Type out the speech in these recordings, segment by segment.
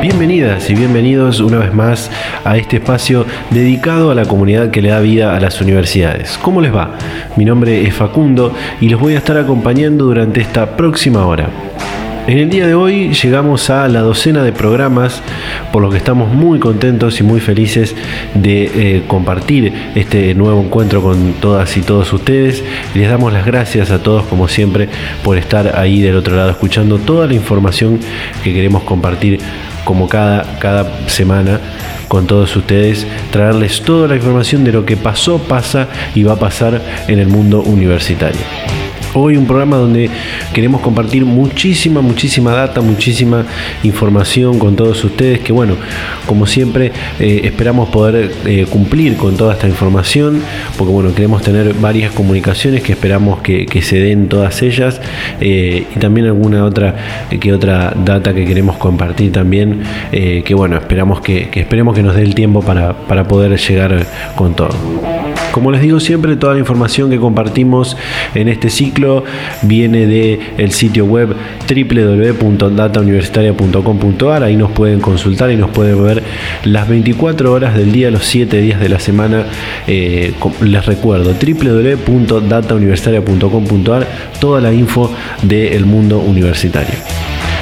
Bienvenidas y bienvenidos una vez más a este espacio dedicado a la comunidad que le da vida a las universidades. ¿Cómo les va? Mi nombre es Facundo y los voy a estar acompañando durante esta próxima hora. En el día de hoy llegamos a la docena de programas, por lo que estamos muy contentos y muy felices de eh, compartir este nuevo encuentro con todas y todos ustedes. Les damos las gracias a todos, como siempre, por estar ahí del otro lado escuchando toda la información que queremos compartir como cada, cada semana con todos ustedes, traerles toda la información de lo que pasó, pasa y va a pasar en el mundo universitario. Hoy un programa donde queremos compartir muchísima, muchísima data, muchísima información con todos ustedes, que bueno, como siempre eh, esperamos poder eh, cumplir con toda esta información, porque bueno, queremos tener varias comunicaciones que esperamos que, se den todas ellas eh, y también alguna otra que otra data que queremos compartir también, que bueno, esperamos que, que, esperemos que nos dé el tiempo para, para poder llegar con todo. Como les digo siempre, toda la información que compartimos en este ciclo viene del el sitio web www.datauniversitaria.com.ar. Ahí nos pueden consultar y nos pueden ver las 24 horas del día, los 7 días de la semana. Eh, les recuerdo, www.datauniversitaria.com.ar, toda la info del mundo universitario.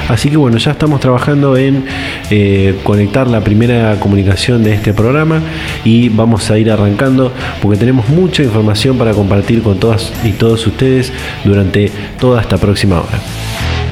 Así que bueno, ya estamos trabajando en eh, conectar la primera comunicación de este programa y vamos a ir arrancando porque tenemos mucha información para compartir con todas y todos ustedes durante toda esta próxima hora.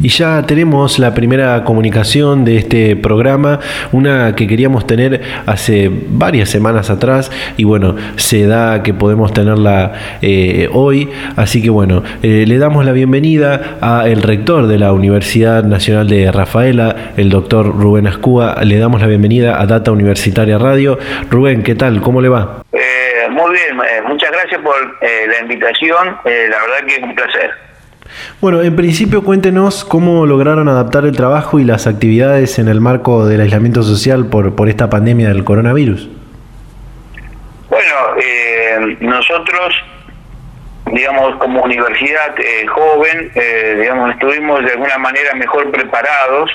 Y ya tenemos la primera comunicación de este programa, una que queríamos tener hace varias semanas atrás y bueno, se da que podemos tenerla eh, hoy. Así que bueno, eh, le damos la bienvenida al rector de la Universidad Nacional de Rafaela, el doctor Rubén Ascúa. Le damos la bienvenida a Data Universitaria Radio. Rubén, ¿qué tal? ¿Cómo le va? Eh, muy bien, muchas gracias por la invitación. la verdad que es un placer. Bueno, en principio cuéntenos cómo lograron adaptar el trabajo y las actividades en el marco del aislamiento social por, por esta pandemia del coronavirus. Bueno, eh, nosotros, digamos, como universidad eh, joven, eh, digamos, estuvimos de alguna manera mejor preparados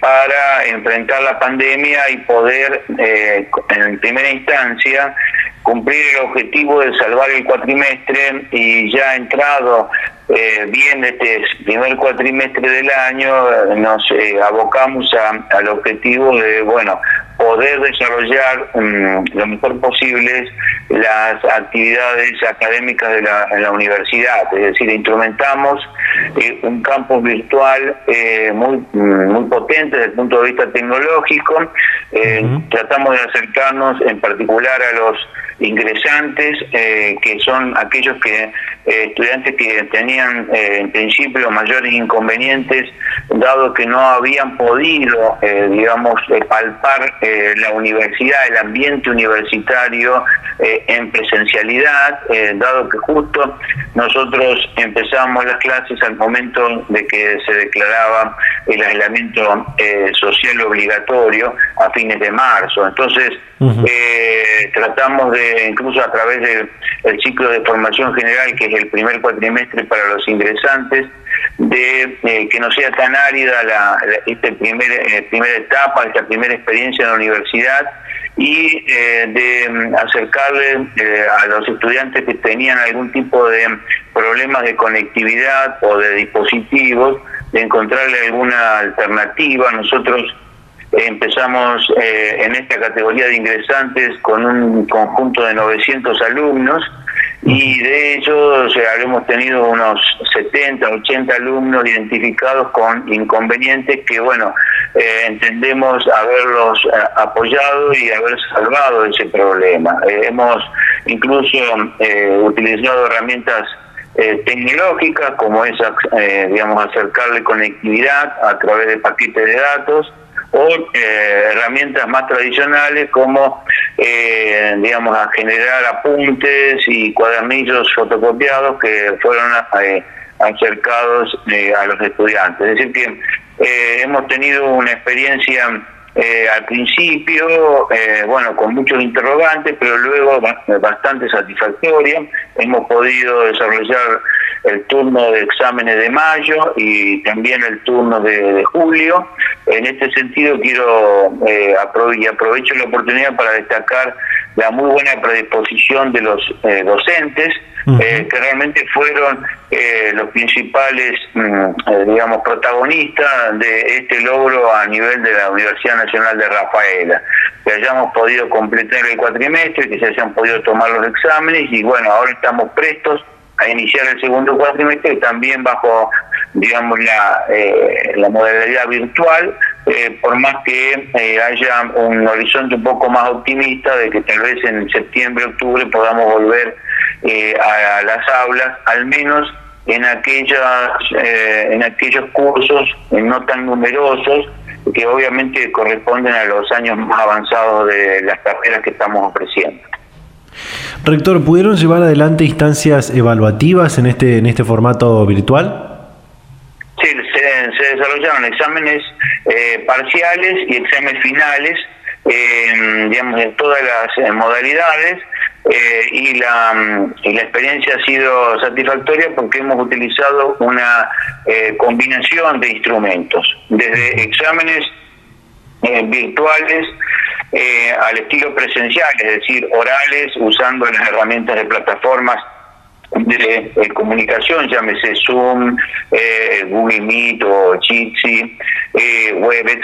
para enfrentar la pandemia y poder, en primera instancia, cumplir el objetivo de salvar el cuatrimestre y ya entrado eh, bien este primer cuatrimestre del año eh, nos eh, abocamos al objetivo de bueno poder desarrollar mm, lo mejor posible las actividades académicas de la, en la universidad, es decir, instrumentamos un campo virtual muy, mm, muy potente desde el punto de vista tecnológico, tratamos de acercarnos en particular a los ingresantes, eh, que son aquellos que eh, estudiantes que tenían eh, en principio mayores inconvenientes, dado que no habían podido, digamos, palpar la universidad, el ambiente universitario en presencialidad, dado que justo nosotros empezamos las clases al momento de que se declaraba el aislamiento social obligatorio a fines de marzo. Entonces, tratamos de incluso a través del ciclo de formación general, que es el primer cuatrimestre para los ingresantes, de eh, que no sea tan árida la, esta primer, eh, primera etapa, esta primera experiencia en la universidad y eh, de mm, acercarle a los estudiantes que tenían algún tipo de problemas de conectividad o de dispositivos, de encontrarle alguna alternativa. Nosotros Empezamos eh, en esta categoría de ingresantes con un conjunto de 900 alumnos y de hecho hemos tenido unos 70, 80 alumnos identificados con inconvenientes que, bueno, eh, entendemos haberlos eh, apoyado y haber salvado ese problema. Eh, hemos incluso utilizado herramientas tecnológicas como es, digamos, acercarle conectividad a través de paquetes de datos o eh, herramientas más tradicionales como, eh, digamos, a generar apuntes y cuadernillos fotocopiados que fueron eh, acercados a los estudiantes. Es decir, que hemos tenido una experiencia eh, al principio, eh, bueno, con muchos interrogantes, pero luego bastante satisfactoria. Hemos podido desarrollar el turno de exámenes de mayo y también el turno de, julio. En este sentido, quiero eh, y aprovecho la oportunidad para destacar la muy buena predisposición de los eh, eh, que realmente fueron eh, los principales, mm, eh, digamos, protagonistas de este logro a nivel de la Universidad Nacional de Rafaela. Que hayamos podido completar el cuatrimestre, que se hayan podido tomar los exámenes y bueno, ahora estamos prestos a iniciar el segundo cuatrimestre también bajo, digamos, la, la modalidad virtual, por más que haya un horizonte un poco más optimista de que tal vez en septiembre, octubre podamos volver eh, a, las aulas, al menos en aquellas eh, en aquellos cursos no tan numerosos que obviamente corresponden a los años más avanzados de las carreras que estamos ofreciendo. Rector, ¿pudieron llevar adelante instancias evaluativas en este en este formato virtual? Sí, se, desarrollaron exámenes eh, parciales y exámenes finales, digamos, en todas las modalidades eh, y, la, mm, y la experiencia ha sido satisfactoria porque hemos utilizado una eh, combinación de instrumentos, desde exámenes eh, virtuales al estilo presencial, es decir, orales, usando las herramientas de plataformas de comunicación, llámese Zoom, Google Meet o Jitsi, Webex,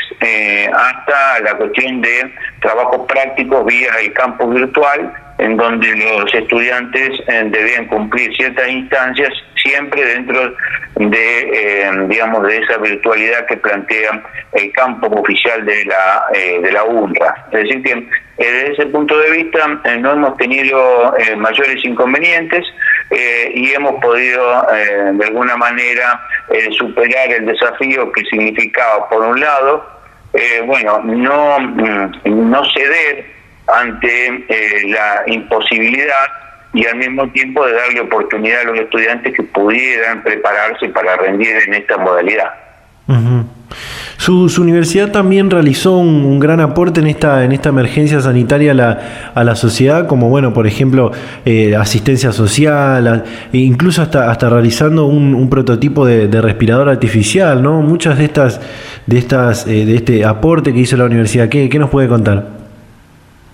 hasta la cuestión de trabajos prácticos vía el campo virtual en donde los estudiantes eh, debían cumplir ciertas instancias siempre dentro de eh, digamos de esa virtualidad que plantea el campo oficial de la eh, de la UNRWA. Es decir que desde ese punto de vista no hemos tenido mayores inconvenientes y hemos podido de alguna manera superar el desafío que significaba por un lado bueno no mm, no ceder ante eh, la imposibilidad y al mismo tiempo de darle oportunidad a los estudiantes que pudieran prepararse para rendir en esta modalidad. su, universidad también realizó un, gran aporte en esta en esta emergencia sanitaria a la, a la sociedad, como bueno, por ejemplo, eh, asistencia social, e incluso hasta hasta realizando un, prototipo de, respirador artificial, ¿no? Muchas de estas de estas eh, de este aporte que hizo la universidad, ¿qué, qué nos puede contar?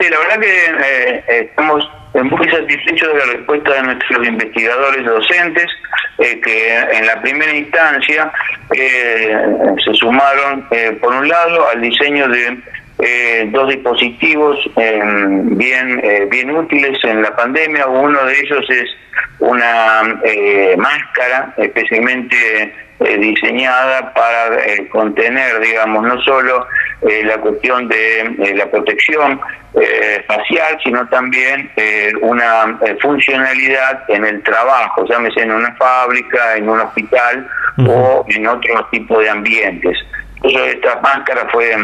Sí, la verdad que eh, estamos muy satisfechos de la respuesta de nuestros investigadores docentes, eh, que en la primera instancia eh, se sumaron, por un lado, al diseño de dos dispositivos bien, bien útiles en la pandemia. Uno de ellos es una máscara especialmente diseñada para contener, digamos, no solo la cuestión de la protección eh, facial, sino también eh, una eh, funcionalidad en el trabajo, llámese en una fábrica, en un hospital o en otro tipo de ambientes. Entonces, esta máscara fue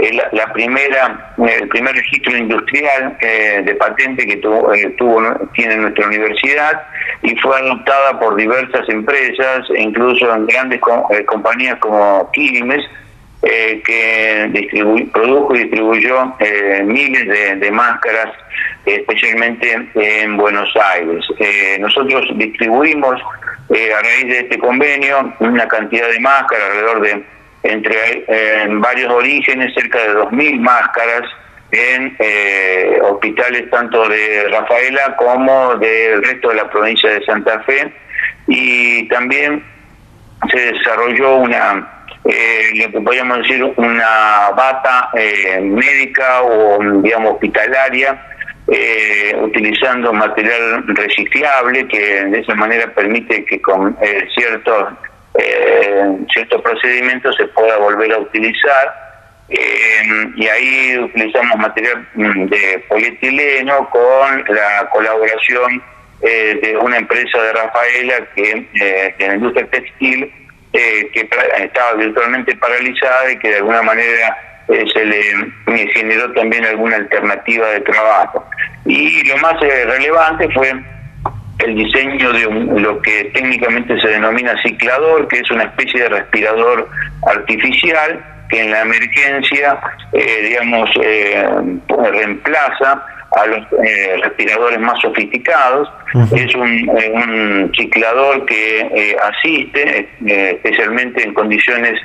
eh, la, primera, el primer registro industrial de patente que tuvo, tuvo, tiene nuestra universidad y fue adoptada por diversas empresas, incluso en grandes compañías como Quilmes, eh, que produjo y distribuyó eh, miles de, máscaras, especialmente en Buenos Aires. Eh, nosotros distribuimos a raíz de este convenio una cantidad de máscaras, alrededor de entre en varios orígenes, cerca de 2.000 máscaras en hospitales tanto de Rafaela como del resto de la provincia de Santa Fe. Y también se desarrolló una eh, lo que podríamos decir una bata eh, médica o digamos hospitalaria eh, utilizando material reciclable que de esa manera permite que con eh, ciertos ciertos procedimientos se pueda volver a utilizar y ahí utilizamos material mm, de polietileno con la colaboración de una empresa de Rafaela que de la industria textil que estaba virtualmente paralizada y que de alguna manera eh, se le generó también alguna alternativa de trabajo. Y lo más eh, relevante fue el diseño de lo que técnicamente se denomina ciclador, que es una especie de respirador artificial que en la emergencia, eh, digamos, reemplaza a los respiradores más sofisticados. Es un, un, ciclador que asiste, especialmente en condiciones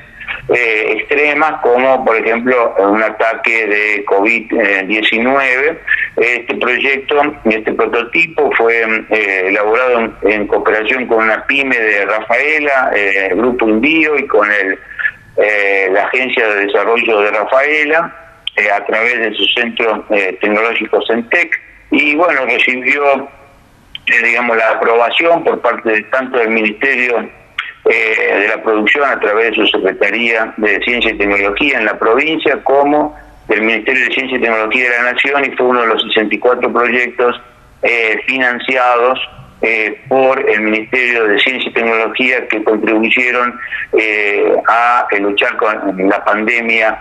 eh, extremas como por ejemplo un ataque de COVID-19. Este proyecto, este prototipo fue eh, elaborado en, cooperación con una pyme de Rafaela, eh, Grupo Envío y con el, eh, la Agencia de Desarrollo de Rafaela a través de su centro tecnológico Centec y bueno, recibió digamos la aprobación por parte de tanto del Ministerio eh, de la producción a través de su Secretaría de Ciencia y Tecnología en la provincia como del Ministerio de Ciencia y Tecnología de la Nación y fue uno de los 64 proyectos eh, financiados eh, por el Ministerio de Ciencia y Tecnología que contribuyeron a luchar con la pandemia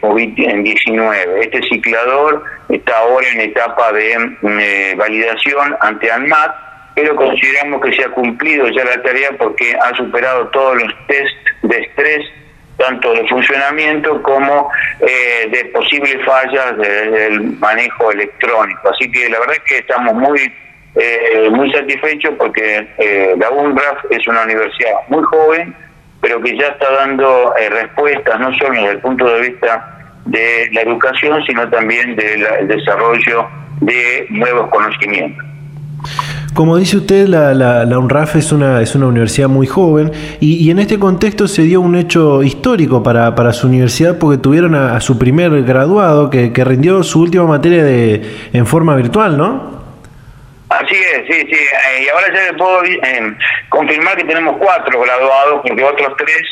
COVID-19. Este ciclador está ahora en etapa de validación ante ANMAT pero consideramos que se ha cumplido ya la tarea porque ha superado todos los test de estrés tanto de funcionamiento como eh, de posibles fallas del manejo electrónico. Así que la verdad es que estamos muy eh, muy satisfechos porque eh, la UNRAF es una universidad muy joven, pero que ya está dando respuestas no solo desde el punto de vista de la educación, sino también del desarrollo de nuevos conocimientos. Como dice usted, la, la, UNRAF es una, es una universidad muy joven y, en este contexto se dio un hecho histórico para, para su universidad porque tuvieron a, su primer graduado que, que, rindió su última materia de, en forma virtual, ¿no? Así es, sí, sí. Eh, y ahora ya le puedo eh, confirmar que tenemos cuatro graduados porque otros tres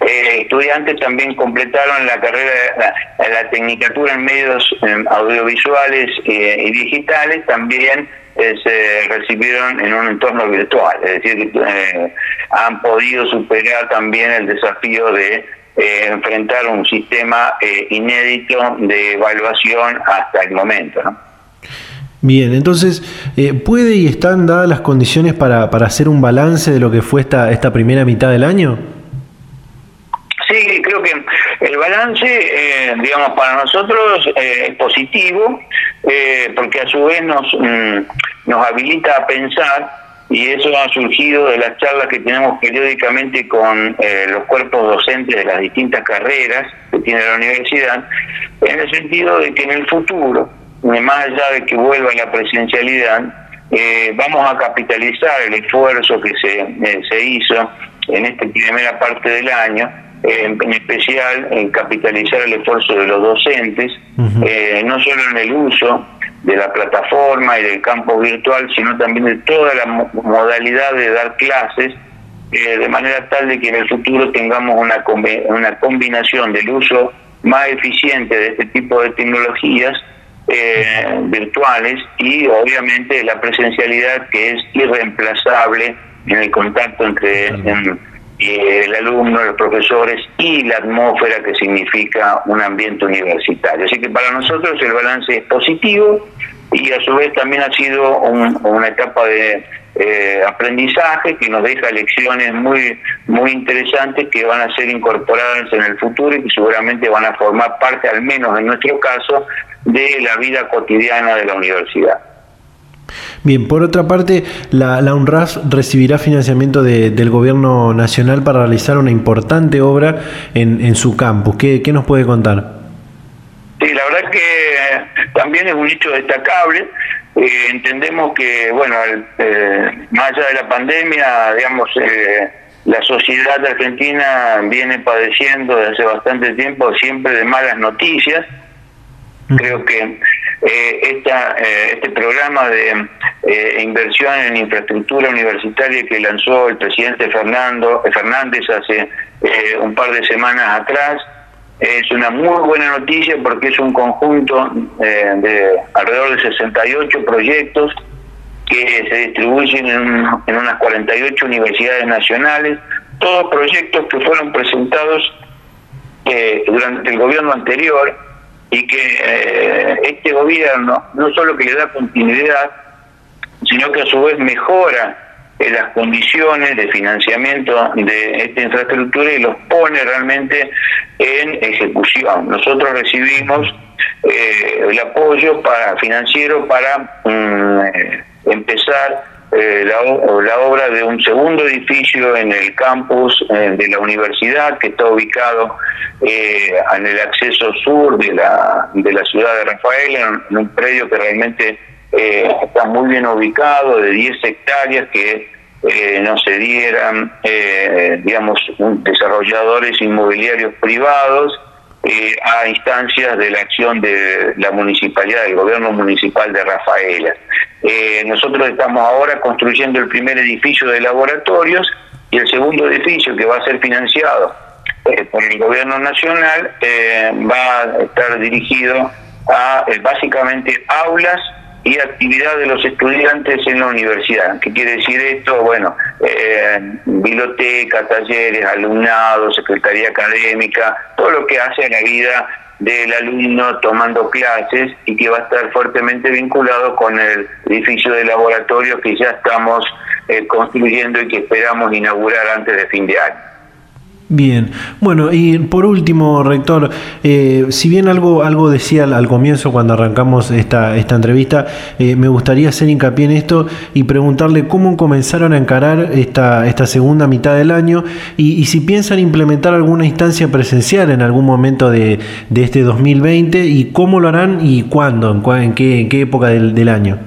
eh, estudiantes también completaron la carrera, la, la tecnicatura en medios audiovisuales y digitales, también se recibieron en un entorno virtual, es decir, eh, han podido superar también el desafío de eh, enfrentar un sistema eh, inédito de evaluación hasta el momento. Bien, entonces, ¿puede y están dadas las condiciones para, para hacer un balance de lo que fue esta, esta primera mitad del año? Sí, creo que el balance, eh, digamos, para nosotros eh, es positivo, eh, porque a su vez nos, mm, nos habilita a pensar, y eso ha surgido de las charlas que tenemos periódicamente con los cuerpos docentes de las distintas carreras que tiene la universidad, en el sentido de que en el futuro, más allá de que vuelva la presencialidad, vamos a capitalizar el esfuerzo que se, se hizo en esta primera parte del año en, especial en capitalizar el esfuerzo de los docentes, eh, no solo en el uso de la plataforma y del campo virtual, sino también de toda la modalidad de dar clases, eh, de manera tal de que en el futuro tengamos una, una combinación del uso más eficiente de este tipo de tecnologías eh, virtuales y obviamente la presencialidad que es irreemplazable en el contacto entre el alumno, los profesores y la atmósfera que significa un ambiente universitario. Así que para nosotros el balance es positivo y a su vez también ha sido una etapa de eh, aprendizaje que nos deja lecciones muy muy interesantes que van a ser incorporadas en el futuro y que seguramente van a formar parte, al menos en nuestro caso, de la vida cotidiana de la universidad. Bien, por otra parte, la, la UNRAS recibirá financiamiento del Gobierno Nacional para realizar una importante obra en, su campus. ¿Qué, nos puede contar? Sí, la verdad que eh, también es un hecho destacable. Eh, entendemos que, bueno, eh, más allá de la pandemia, digamos, la sociedad argentina viene padeciendo desde hace bastante tiempo siempre de malas noticias. Creo que esta, este programa de inversión en infraestructura universitaria que lanzó el presidente Fernando Fernández hace un par de semanas atrás es una muy buena noticia porque es un conjunto de alrededor de 68 proyectos que se distribuyen en, en unas 48 universidades nacionales, todos proyectos que fueron presentados eh, durante el gobierno anterior y que eh, este gobierno no solo que le da continuidad, sino que a su vez mejora eh, las condiciones de financiamiento de esta infraestructura y los pone realmente en ejecución. Nosotros recibimos el apoyo para financiero para mm, empezar eh, la, obra de un segundo edificio en el campus eh, de la universidad que está ubicado eh, en el acceso sur de la, de la ciudad de Rafael, en, un predio que realmente está muy bien ubicado, de 10 hectáreas que no se dieran, digamos, desarrolladores inmobiliarios privados eh, a instancias de la acción de la municipalidad, del gobierno municipal de Rafaela. Eh, nosotros estamos ahora construyendo el primer edificio de laboratorios y el segundo edificio que va a ser financiado eh, por el gobierno nacional va a estar dirigido a básicamente aulas y actividad de los estudiantes en la universidad. ¿Qué quiere decir esto? Bueno, eh, biblioteca, talleres, alumnado, secretaría académica, todo lo que hace a la vida del alumno tomando clases y que va a estar fuertemente vinculado con el edificio de laboratorio que ya estamos eh, construyendo y que esperamos inaugurar antes de fin de año. Bien, bueno, y por último, rector, eh, si bien algo, algo decía al, comienzo cuando arrancamos esta, esta entrevista, eh, me gustaría hacer hincapié en esto y preguntarle cómo comenzaron a encarar esta, esta segunda mitad del año y, si piensan implementar alguna instancia presencial en algún momento de, de este 2020 y cómo lo harán y cuándo, en, qué, en qué época del, del año.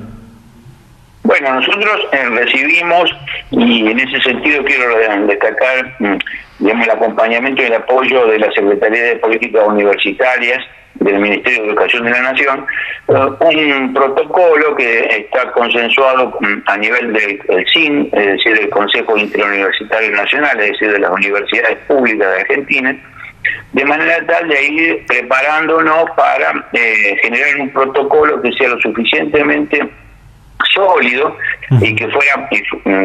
Bueno, nosotros eh, recibimos, y en ese sentido quiero destacar mm, digamos, el acompañamiento y el apoyo de la Secretaría de Políticas Universitarias del Ministerio de Educación de la Nación, eh, un protocolo que está consensuado a nivel del, CIN, es decir, del Consejo Interuniversitario Nacional, es decir, de las universidades públicas de Argentina, de manera tal de ir preparándonos para eh, generar un protocolo que sea lo suficientemente sólido y que fuera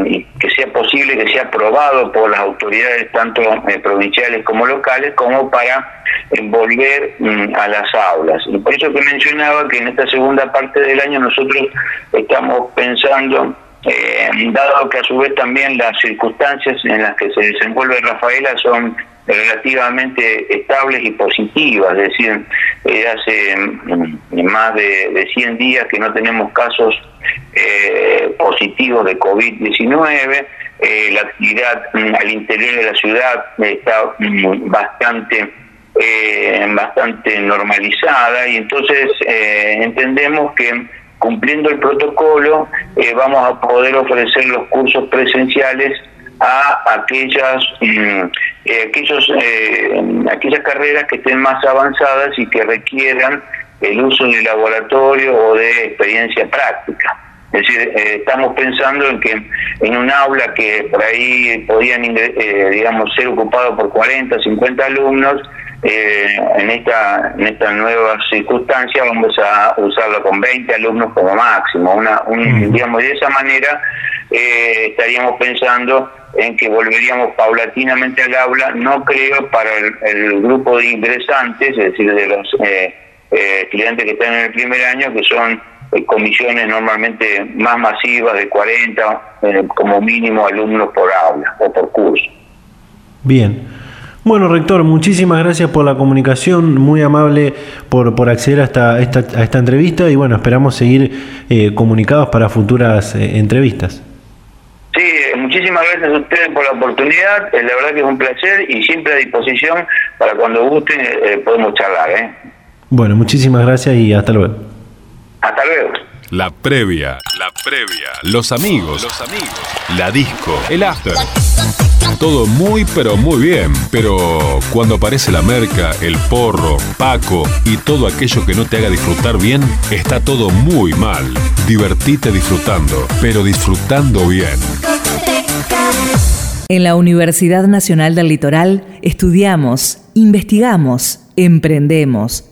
y que sea posible que sea aprobado por las autoridades tanto eh, provinciales como locales como para volver mm, a las aulas. Y por eso que mencionaba que en esta segunda parte del año nosotros estamos pensando eh, dado que a su vez también las circunstancias en las que se desenvuelve Rafaela son relativamente estables y positivas, es decir, eh, hace mm, más de, de 100 días que no tenemos casos eh, positivos de COVID-19, eh, la actividad mm, al interior de la ciudad está bastante eh, bastante normalizada y entonces entendemos que cumpliendo el protocolo vamos a poder ofrecer los cursos presenciales a aquellas mm, aquellos aquellas carreras que estén más avanzadas y que requieran el uso de laboratorio o de experiencia práctica. Es decir, eh, estamos pensando en que en un aula que por ahí podían, eh, digamos, ser ocupado por 40, 50 alumnos, eh, en esta en esta nueva circunstancia vamos a usarlo con 20 alumnos como máximo. Una, un, digamos, de esa manera estaríamos pensando en que volveríamos paulatinamente al aula, no creo para el, grupo de ingresantes, es decir, de los estudiantes que están en el primer año, que son eh, comisiones normalmente más masivas de 40 eh, como mínimo alumnos por aula o por curso. Bien. Bueno, rector, muchísimas gracias por la comunicación, muy amable por, por acceder a esta, a esta entrevista y bueno, esperamos seguir eh, comunicados para futuras entrevistas. Sí, muchísimas gracias a ustedes por la oportunidad, la verdad que es un placer y siempre a disposición para cuando gusten podemos charlar. ¿eh? Bueno, muchísimas gracias y hasta luego. Hasta luego. La previa, la previa, los amigos, los amigos, la disco, el after. Todo muy pero muy bien, pero cuando aparece la merca, el porro, Paco y todo aquello que no te haga disfrutar bien, está todo muy mal. Divertite disfrutando, pero disfrutando bien. En la Universidad Nacional del Litoral estudiamos, investigamos, emprendemos,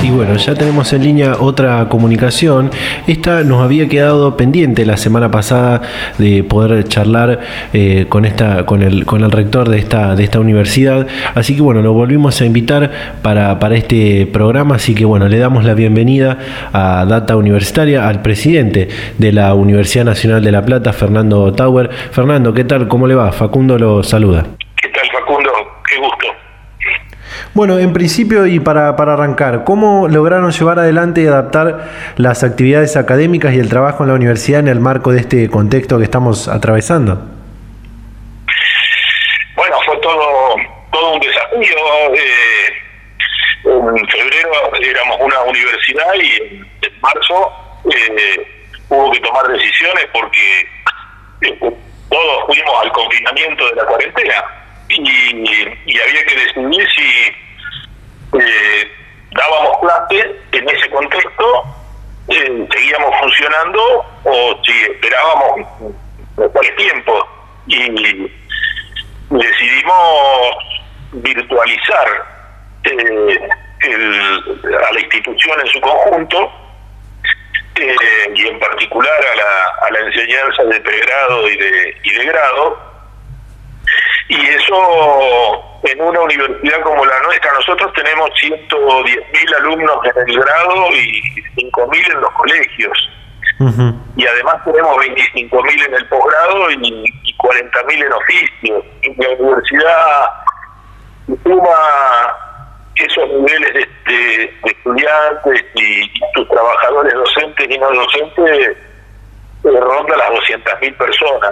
Y bueno, ya tenemos en línea otra comunicación. Esta nos había quedado pendiente la semana pasada de poder charlar eh, con esta, con el, con el rector de esta, de esta universidad. Así que bueno, lo volvimos a invitar para, para este programa. Así que bueno, le damos la bienvenida a Data Universitaria, al presidente de la Universidad Nacional de La Plata, Fernando Tauer. Fernando, ¿qué tal? ¿Cómo le va? Facundo lo saluda. ¿Qué tal, Facundo? Qué gusto. Bueno, en principio y para, para, arrancar, ¿cómo lograron llevar adelante y adaptar las actividades académicas y el trabajo en la universidad en el marco de este contexto que estamos atravesando? Bueno, fue todo, todo un desafío. Eh, en febrero éramos una universidad y en marzo eh, hubo que tomar decisiones porque eh, todos fuimos al confinamiento de la cuarentena y, y había que decidir si eh, dábamos clase en ese contexto, eh, seguíamos funcionando o si esperábamos mejores tiempos. Y decidimos virtualizar eh, el, a la institución en su conjunto eh, y en particular a la, a la enseñanza de pregrado y de, y de grado y eso en una universidad como la nuestra, nosotros tenemos 110.000 alumnos en el grado y 5.000 en los colegios. Y además tenemos 25.000 en el posgrado y, y 40.000 en oficios. Y la universidad suma esos niveles de, estudiantes y, sus trabajadores docentes y no docentes, eh, ronda las 200.000 personas.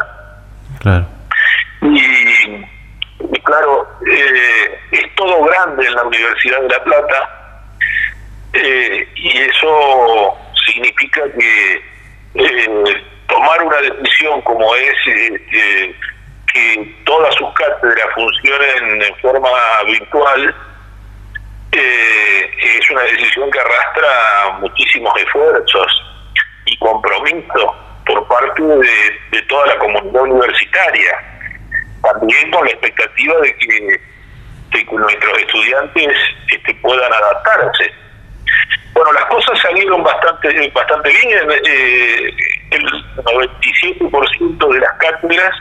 Claro. Y, claro, eh, es todo grande en la Universidad de La Plata eh, y eso significa que eh, tomar una decisión como es que todas sus cátedras funcionen en forma virtual es una decisión que arrastra muchísimos esfuerzos y compromisos por parte de toda la comunidad universitaria también con la expectativa de que, nuestros estudiantes este, puedan adaptarse. Bueno, las cosas salieron bastante bastante bien. Eh, el 97% de las cátedras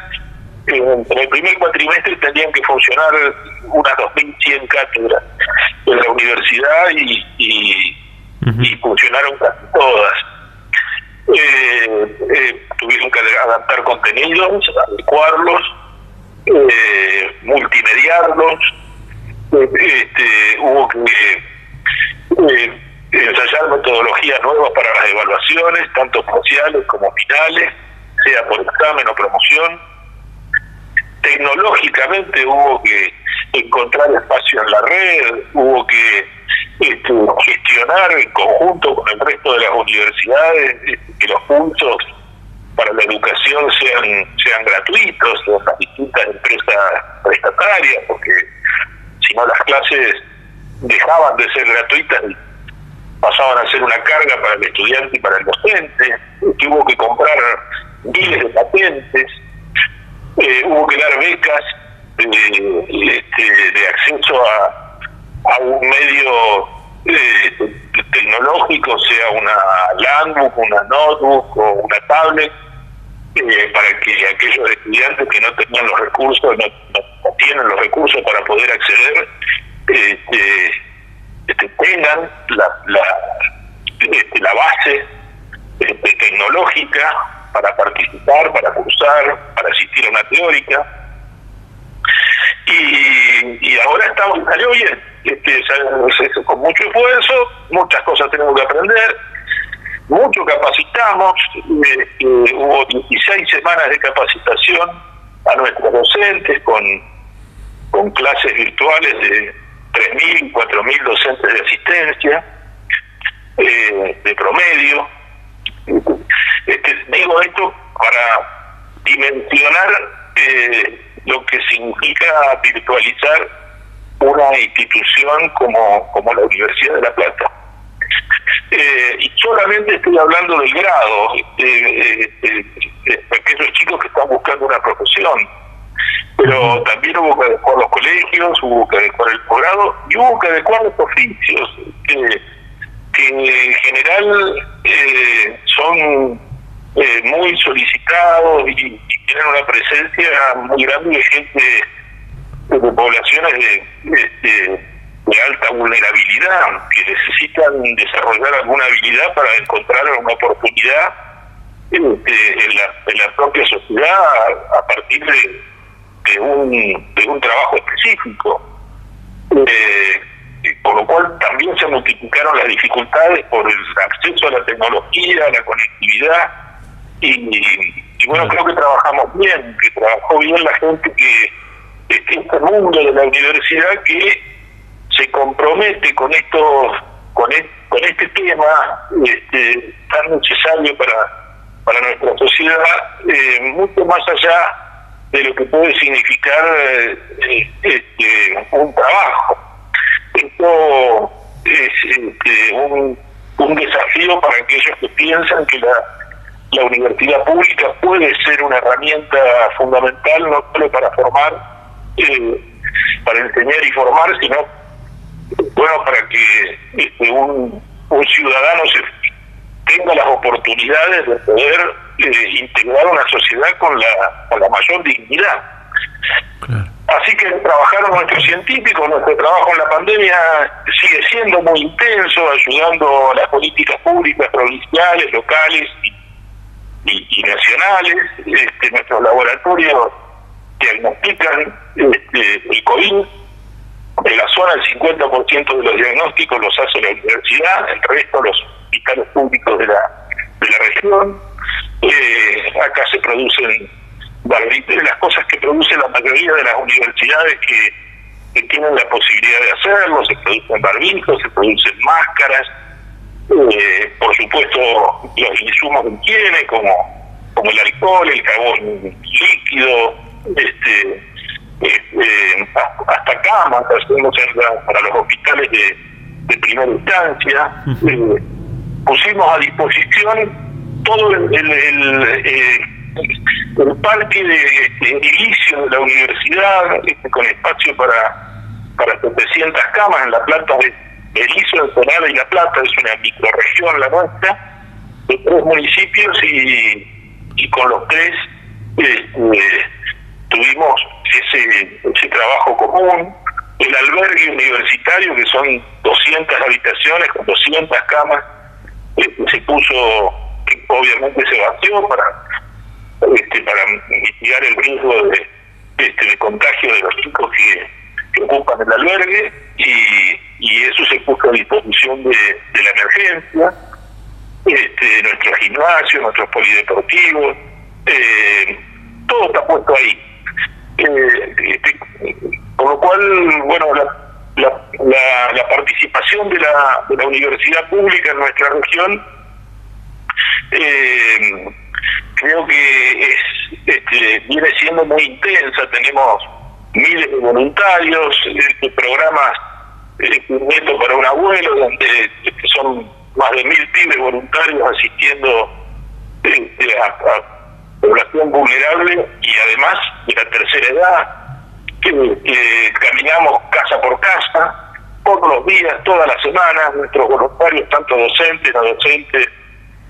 en el primer cuatrimestre tendrían que funcionar unas 2.100 cátedras en la universidad y, y, funcionaron casi todas. Eh, eh, tuvieron que adaptar contenidos, adecuarlos, eh, multimediarlos, este, hubo que eh, ensayar metodologías nuevas para las evaluaciones, tanto parciales como finales, sea por examen o promoción. Tecnológicamente hubo que encontrar espacio en la red, hubo que este, gestionar en conjunto con el resto de las universidades este, que los puntos para la educación sean sean gratuitos en las distintas empresas prestatarias, porque si no las clases dejaban de ser gratuitas y pasaban a ser una carga para el estudiante y para el docente, que hubo que comprar miles de patentes, eh, hubo que dar becas de, este, de acceso a, a un medio eh, tecnológico, sea una landbook, una notebook o una tablet, eh, para que aquellos estudiantes que no tenían los recursos, no, tienen los recursos para poder acceder, este, tengan la, este, base tecnológica para participar, para cursar, para asistir a una teórica. Y, y ahora estamos, salió bien, este, con mucho esfuerzo, muchas cosas tenemos que aprender, mucho capacitamos, eh, hubo 16 semanas de capacitación a nuestros docentes con, con clases virtuales de 3.000, 4.000 docentes de asistencia, eh, de promedio. Este, digo esto para dimensionar eh, lo que significa virtualizar una institución como, como la Universidad de La Plata. Eh, y solamente estoy hablando del grado, de, aquellos chicos que están buscando una profesión. Pero también hubo que adecuar los colegios, hubo que adecuar el posgrado y hubo que adecuar los oficios, que, en general eh, son eh, muy solicitados y, tienen una presencia muy grande de gente de poblaciones de, de, alta vulnerabilidad que necesitan desarrollar alguna habilidad para encontrar una oportunidad este, en, la, en la propia sociedad a partir de, de, un, de un trabajo específico. Eh, por lo cual también se multiplicaron las dificultades por el acceso a la tecnología, a la conectividad, y, bueno, creo que trabajamos bien, que trabajó bien la gente que, este mundo de la universidad que se compromete con esto, con, con este tema este, tan necesario para, para nuestra sociedad, eh, mucho más allá de lo que puede significar eh, este, un trabajo. Esto es este, un, un desafío para aquellos que piensan que la la universidad pública puede ser una herramienta fundamental no solo para formar, eh, para enseñar y formar, sino bueno para que este, un, un ciudadano se tenga las oportunidades de poder eh, integrar una sociedad con la, con la mayor dignidad. Así que trabajaron nuestros científicos, nuestro trabajo en la pandemia sigue siendo muy intenso, ayudando a las políticas públicas provinciales, locales y y, nacionales, este, nuestros laboratorios diagnostican este, el COVID. En la zona el 50% de los diagnósticos los hace la universidad, el resto los hospitales públicos de la, de la región. Eh, acá se producen las cosas que producen la mayoría de las universidades que, que tienen la posibilidad de hacerlo, se producen barbijos, se producen máscaras, eh, por supuesto, los insumos que tiene, como, como el alcohol, el carbón líquido, este, este hasta camas hacemos para los hospitales de, de primera instancia. Eh, pusimos a disposición todo el, el, el, eh, parque de, edilicio de la universidad, este, con espacio para, para 700 camas en la planta de Belizo, Ensenada y La Plata, es una microregión la nuestra, de tres municipios y, y con los tres este, tuvimos ese, trabajo común. El albergue universitario, que son 200 habitaciones con 200 camas, este, se puso, obviamente se vació para, este, para mitigar el riesgo de, este, de contagio de los chicos que, ocupan el albergue y eso se puso a disposición de, la emergencia, este, nuestro gimnasio, nuestros polideportivos, eh, todo está puesto ahí. Eh, este, por lo cual, bueno, la, la, participación de la, de la universidad pública en nuestra región eh, creo que es este, viene siendo muy intensa, tenemos miles de voluntarios, este, programas un nieto para un abuelo, donde son más de mil pibes voluntarios asistiendo este, a, población vulnerable y además de la tercera edad, que, caminamos casa por casa, todos los días, todas las semanas, nuestros voluntarios, tanto docentes, docentes,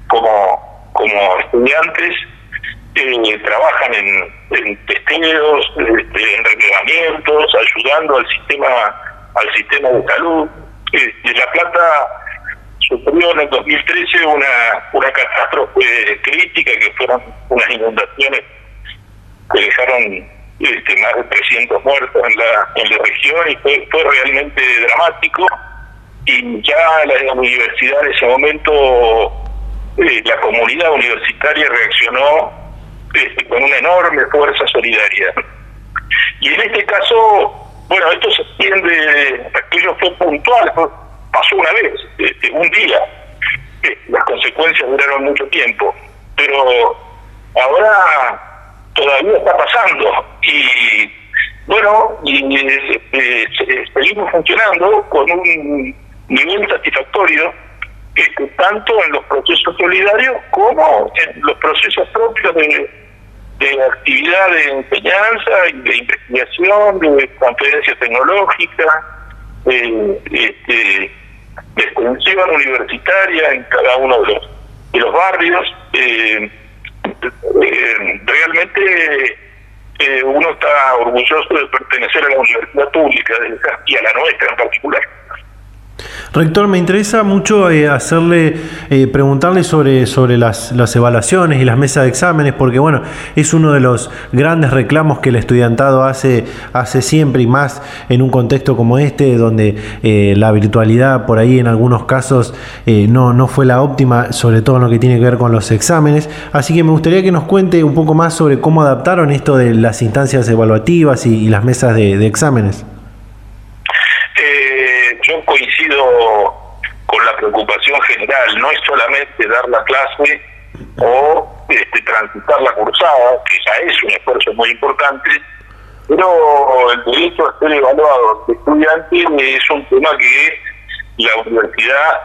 como, como estudiantes, eh, trabajan en, en este, en relevamientos, ayudando al sistema al sistema de salud. Este, la Plata sufrió en el 2013 una, una catástrofe crítica que fueron unas inundaciones que dejaron este, más de 300 muertos en la, en la región y fue, fue realmente dramático. Y ya la, universidad en ese momento eh, la comunidad universitaria reaccionó este, con una enorme fuerza solidaria. Y en este caso, bueno, esto se extiende, aquello fue puntual, pasó una vez, este, un día, las consecuencias duraron mucho tiempo, pero ahora todavía está pasando. Y bueno, y eh, seguimos funcionando con un nivel satisfactorio este, tanto en los procesos solidarios como en los procesos propios de, de actividad de enseñanza de investigación, de conferencia tecnológica, de, este, extensión universitaria en cada uno de los, de los barrios. Eh, eh, realmente eh, uno está orgulloso de pertenecer a la universidad pública y a la nuestra en particular. Rector, me interesa mucho eh, hacerle, eh, preguntarle sobre, sobre las, evaluaciones y las mesas de exámenes, porque bueno, es uno de los grandes reclamos que el estudiantado hace, hace siempre y más en un contexto como este, donde eh, la virtualidad por ahí en algunos casos no, no fue la óptima, sobre todo en lo que tiene que ver con los exámenes. Así que me gustaría que nos cuente un poco más sobre cómo adaptaron esto de las instancias evaluativas y, las mesas de exámenes con la preocupación general, no es solamente dar la clase o este, transitar la cursada, que ya es un esfuerzo muy importante, pero el derecho a ser evaluado de estudiante es un tema que la universidad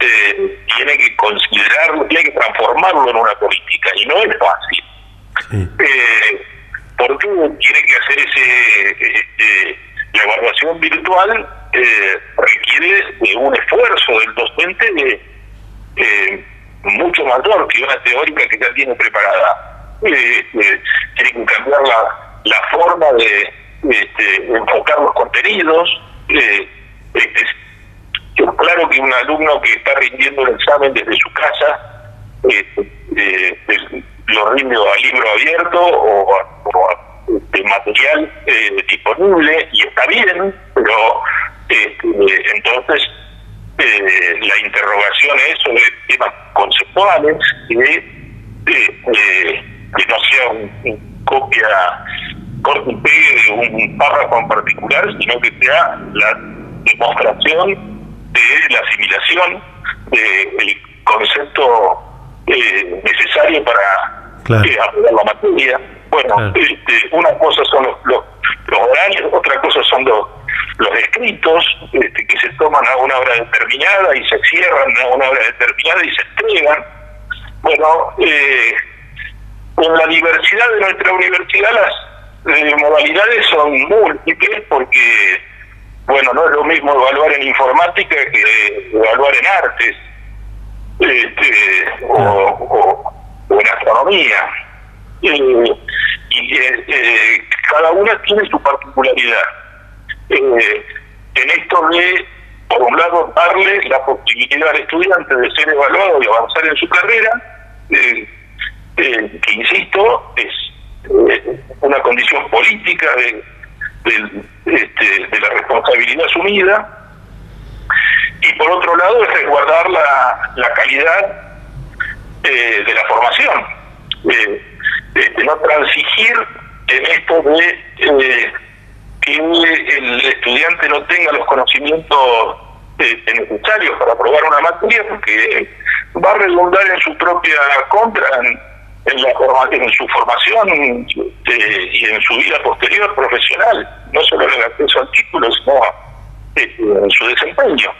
eh, tiene que considerarlo, tiene que transformarlo en una política, y no es fácil. Eh, porque tiene que hacer ese este, la evaluación virtual eh, requiere de un esfuerzo del docente eh, mucho mayor que una teórica que ya tiene preparada. Eh, tiene que cambiar la, la forma de este, enfocar los contenidos. Este, es claro que un alumno que está rindiendo el examen desde su casa lo rinde a libro abierto o a, este, material disponible y está bien, pero este, entonces, eh, la interrogación es sobre temas conceptuales que, no sea un, copia corte y pegue de un párrafo en particular, sino que sea la demostración de la asimilación del concepto eh, necesario para eh, la materia. Bueno, este, una cosa son los, los, los horarios, otra cosa son los los escritos este, que se toman a una hora determinada y se cierran a una hora determinada y se entregan. Bueno, eh, en la diversidad de nuestra universidad las eh, modalidades son múltiples porque, bueno, no es lo mismo evaluar en informática que evaluar en artes este, o, en astronomía. Eh, y cada una tiene su particularidad eh, en esto de, por un lado, darle la posibilidad al estudiante de ser evaluado y avanzar en su carrera, eh, eh, que insisto, es eh, una condición política de, este, de, la responsabilidad asumida, y por otro lado es resguardar la, calidad de la formación, de no transigir en esto de que el estudiante no tenga los conocimientos eh, necesarios para aprobar una materia porque va a redundar en su propia contra en, la en su formación eh, y en su vida posterior profesional, no solo en el acceso al título, sino eh, en su desempeño.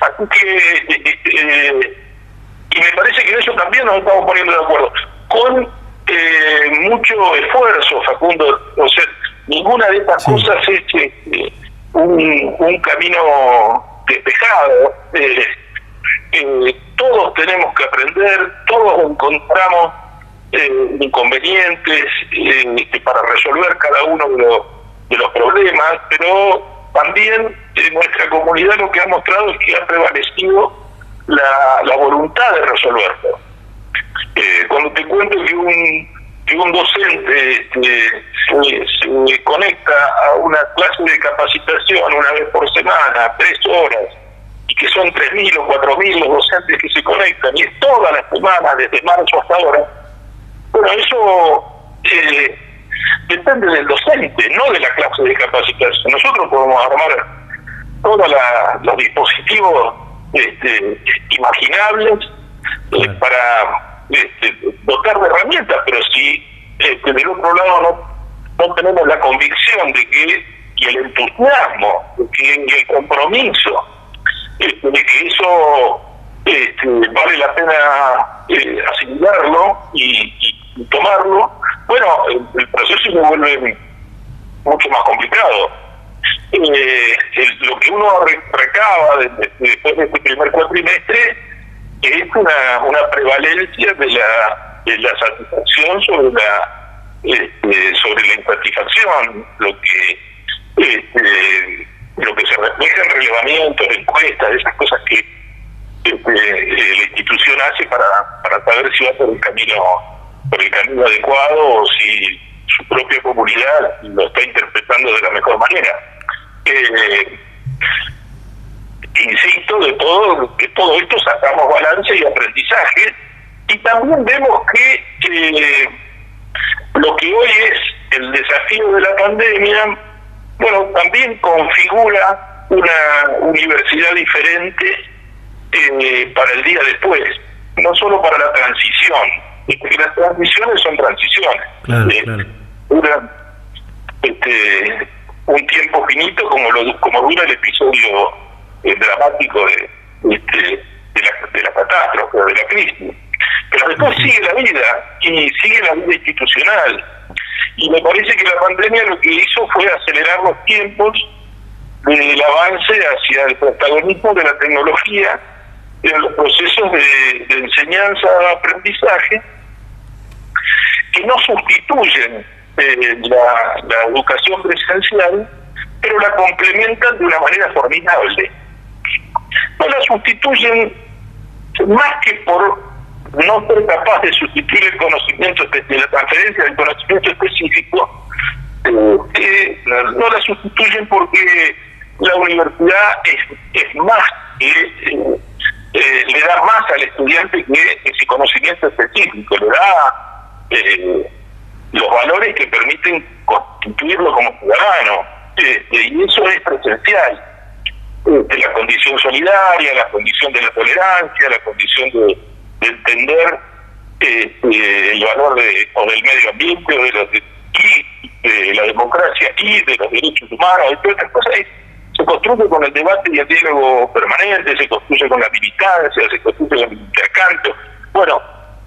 Así que, y me parece que en eso también nos estamos poniendo de acuerdo, con mucho esfuerzo, Facundo, o sea, ninguna de estas cosas es este, un, un, camino despejado. Eh, eh, todos tenemos que aprender, todos encontramos eh, inconvenientes este, para resolver cada uno de los, de los problemas, pero también en nuestra comunidad lo que ha mostrado es que ha prevalecido la, la voluntad de resolverlo. cuando te cuento que un que un docente se, conecta a una clase de capacitación una vez por semana, tres horas, y que son 3.000 o 4.000 los docentes que se conectan, y es todas las semanas, desde marzo hasta ahora, bueno, eso eh, depende del docente, no de la clase de capacitación. Nosotros podemos armar todos los dispositivos este, imaginables eh, para este, dotar de herramientas, pero si este, del otro lado no, no tenemos la convicción de que y el entusiasmo y el compromiso este, de que eso este, vale la pena eh, asimilarlo y, tomarlo, bueno, el, proceso se vuelve mucho más complicado. Eh, lo que uno recaba después de este primer cuatrimestre es una, una prevalencia de la, de la satisfacción sobre la este, sobre la insatisfacción, lo que este, lo que se refleja en relevamientos, encuestas, esas cosas que este, la institución hace para, para saber si va por el camino por el camino adecuado o si su propia comunidad lo está interpretando de la mejor manera. Eh, insisto, de todo, que todo esto sacamos balance y aprendizaje y también vemos que eh, lo que hoy es el desafío de la pandemia bueno, también configura una universidad diferente eh, para el día después, no solo para la transición, porque las transiciones son transiciones. Claro, eh, este, un tiempo finito como, lo, como dura el episodio eh, dramático de, este, de, la, de la catástrofe, de la crisis. Pero después sigue la vida y sigue la vida institucional y me parece que la pandemia lo que hizo fue acelerar los tiempos del avance hacia el protagonismo de la tecnología en los procesos de, enseñanza-aprendizaje que no sustituyen eh, la, educación presencial, pero la complementan de una manera formidable. No la sustituyen más que por no ser capaz de sustituir el conocimiento, la transferencia del conocimiento específico, eh, no la sustituyen porque la universidad es, es más eh, eh, le da más al estudiante que ese conocimiento específico, le da eh, los valores que permiten constituirlo como ciudadano, y eso es presencial. La condición solidaria, la condición de la tolerancia, la condición de de entender eh, eh, el valor de, o del medio ambiente o de, y de la democracia y de los derechos humanos y todas estas cosas se construye con el debate y el diálogo permanente, se construye con la militancia, se construye con el intercambio. Bueno,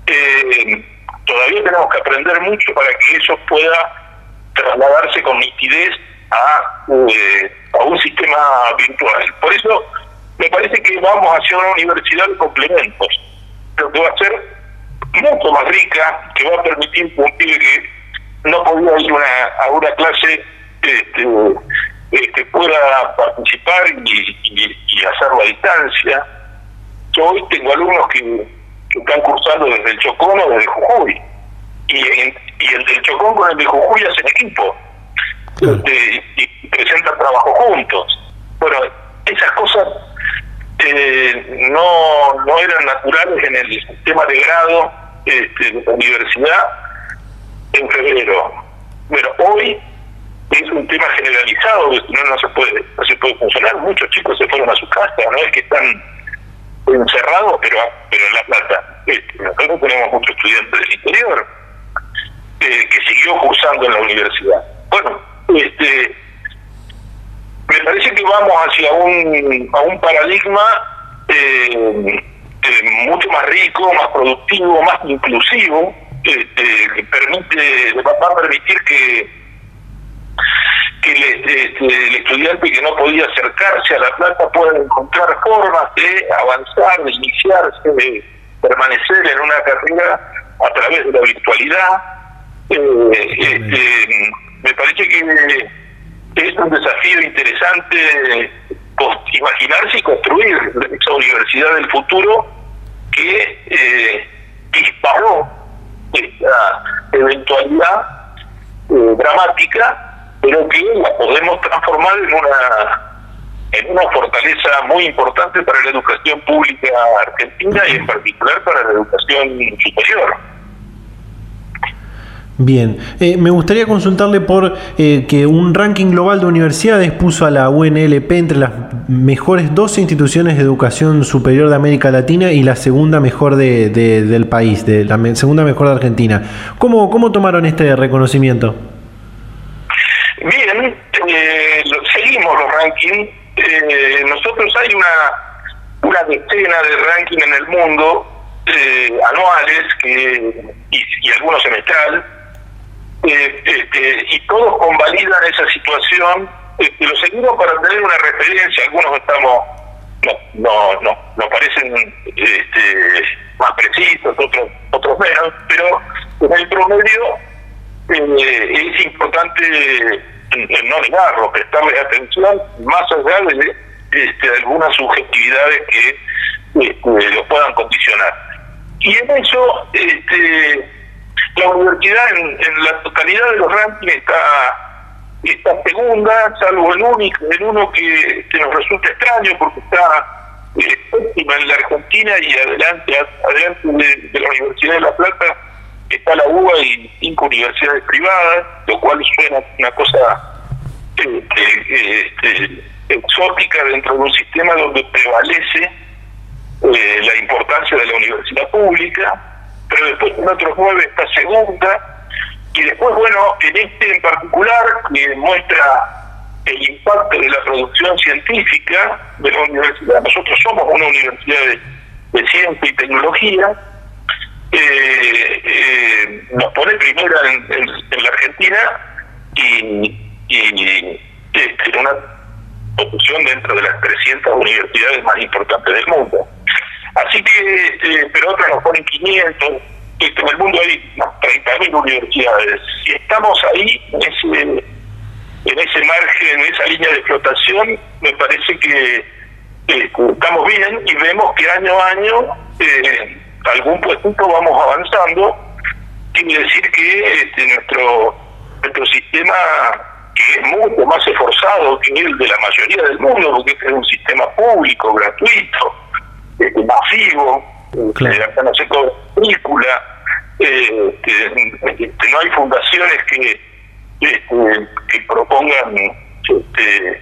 eh, todavía tenemos que aprender mucho para que eso pueda trasladarse con nitidez a, a un sistema virtual. Por eso me parece que vamos hacia una universidad de complementos pero que va a ser mucho más rica, que va a permitir que un pibe que no podía ir una, a una clase este, este, pueda participar y, hacerlo a distancia. Yo hoy tengo alumnos que, están cursando desde el Chocón o desde Jujuy, y, y el del Chocón con el de Jujuy hacen equipo, este, y presentan trabajo juntos. Bueno, esas cosas eh, no, no eran naturales en el sistema de grado este, de la universidad en febrero. Bueno, hoy es un tema generalizado, no, no se puede no se puede funcionar. Muchos chicos se fueron a su casa, no es que están encerrados, pero, pero en La Plata. Este, tenemos muchos estudiantes del interior eh, que siguió cursando en la universidad. Bueno, este me parece que vamos hacia un, a un paradigma eh, eh, mucho más rico, más productivo, más inclusivo, eh, que permite, va a permitir que que el, estudiante que no podía acercarse a la plata pueda encontrar formas de avanzar, de iniciarse, de permanecer en una carrera a través de la virtualidad. Este, me parece que es un desafío interesante imaginarse y construir esa universidad del futuro que eh, disparó esta eventualidad eh, dramática, pero que la podemos transformar en una en una fortaleza muy importante para la educación pública argentina y en particular para la educación superior. Bien, eh, me gustaría consultarle por eh, que un ranking global de universidades puso a la UNLP entre las mejores 12 instituciones de educación superior de América Latina y la segunda mejor de, del país, de la segunda mejor de Argentina. ¿Cómo, cómo tomaron este reconocimiento? Bien, eh, seguimos los rankings. nosotros hay una, una decena de ranking en el mundo anuales que, y, y algunos semestrales eh, este, y todos convalidan esa situación. Este, lo seguimos para tener una referencia, algunos estamos, no, no, no, parecen este, más precisos, otros, otros menos, pero en el promedio eh, es importante no negarlo, prestarle atención más allá de este, algunas subjetividades que este, lo puedan condicionar. Y en eso, este, la universidad en, la totalidad de los rankings está, está segunda, salvo el único, el uno que, nos resulta extraño porque está eh, en la Argentina y adelante, adelante de, la Universidad de La Plata está la UBA y cinco universidades privadas, lo cual suena una cosa este, este, exótica dentro de un sistema donde prevalece eh, la importancia de la universidad pública pero después en otros nueve está segunda, y después, bueno, en este en particular, que muestra el impacto de la producción científica de la universidad, nosotros somos una universidad de, ciencia y tecnología, eh, eh, nos pone primera en, la Argentina y, y este, una posición dentro de las 300 universidades más importantes del mundo. Así que, eh, pero otras nos ponen 500. Este, en el mundo hay 30.000 universidades. Si estamos ahí, en ese, en ese margen, en esa línea de flotación, me parece que estamos bien y vemos que año a año eh, algún puesto vamos avanzando. Quiere decir que este, nuestro, nuestro sistema que es mucho más esforzado que el de la mayoría del mundo, porque es un sistema público, gratuito, este, masivo, claro. acá no se cobra película, eh, este, no hay fundaciones que, este, que propongan, eh,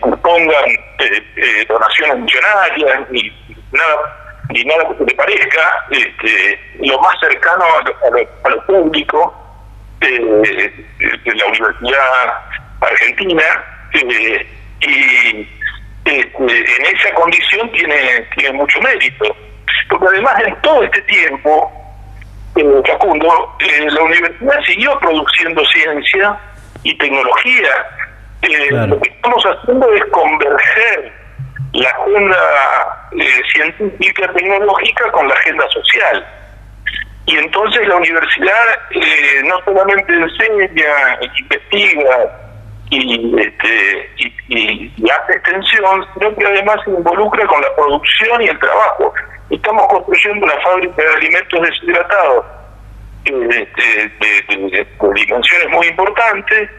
propongan eh, donaciones millonarias ni nada ni nada que le parezca, este, lo más cercano a lo, público de la Universidad Argentina y en esa condición tiene, tiene mucho mérito. Porque además en todo este tiempo, eh, Facundo, eh, la universidad siguió produciendo ciencia y tecnología. Eh, lo que estamos haciendo es converger la agenda eh, científica tecnológica con la agenda social. Y entonces la universidad no solamente enseña, investiga, y, este, y, hace extensión, sino que además se involucra con la producción y el trabajo. Estamos construyendo una fábrica de alimentos deshidratados eh, de, dimensiones muy importantes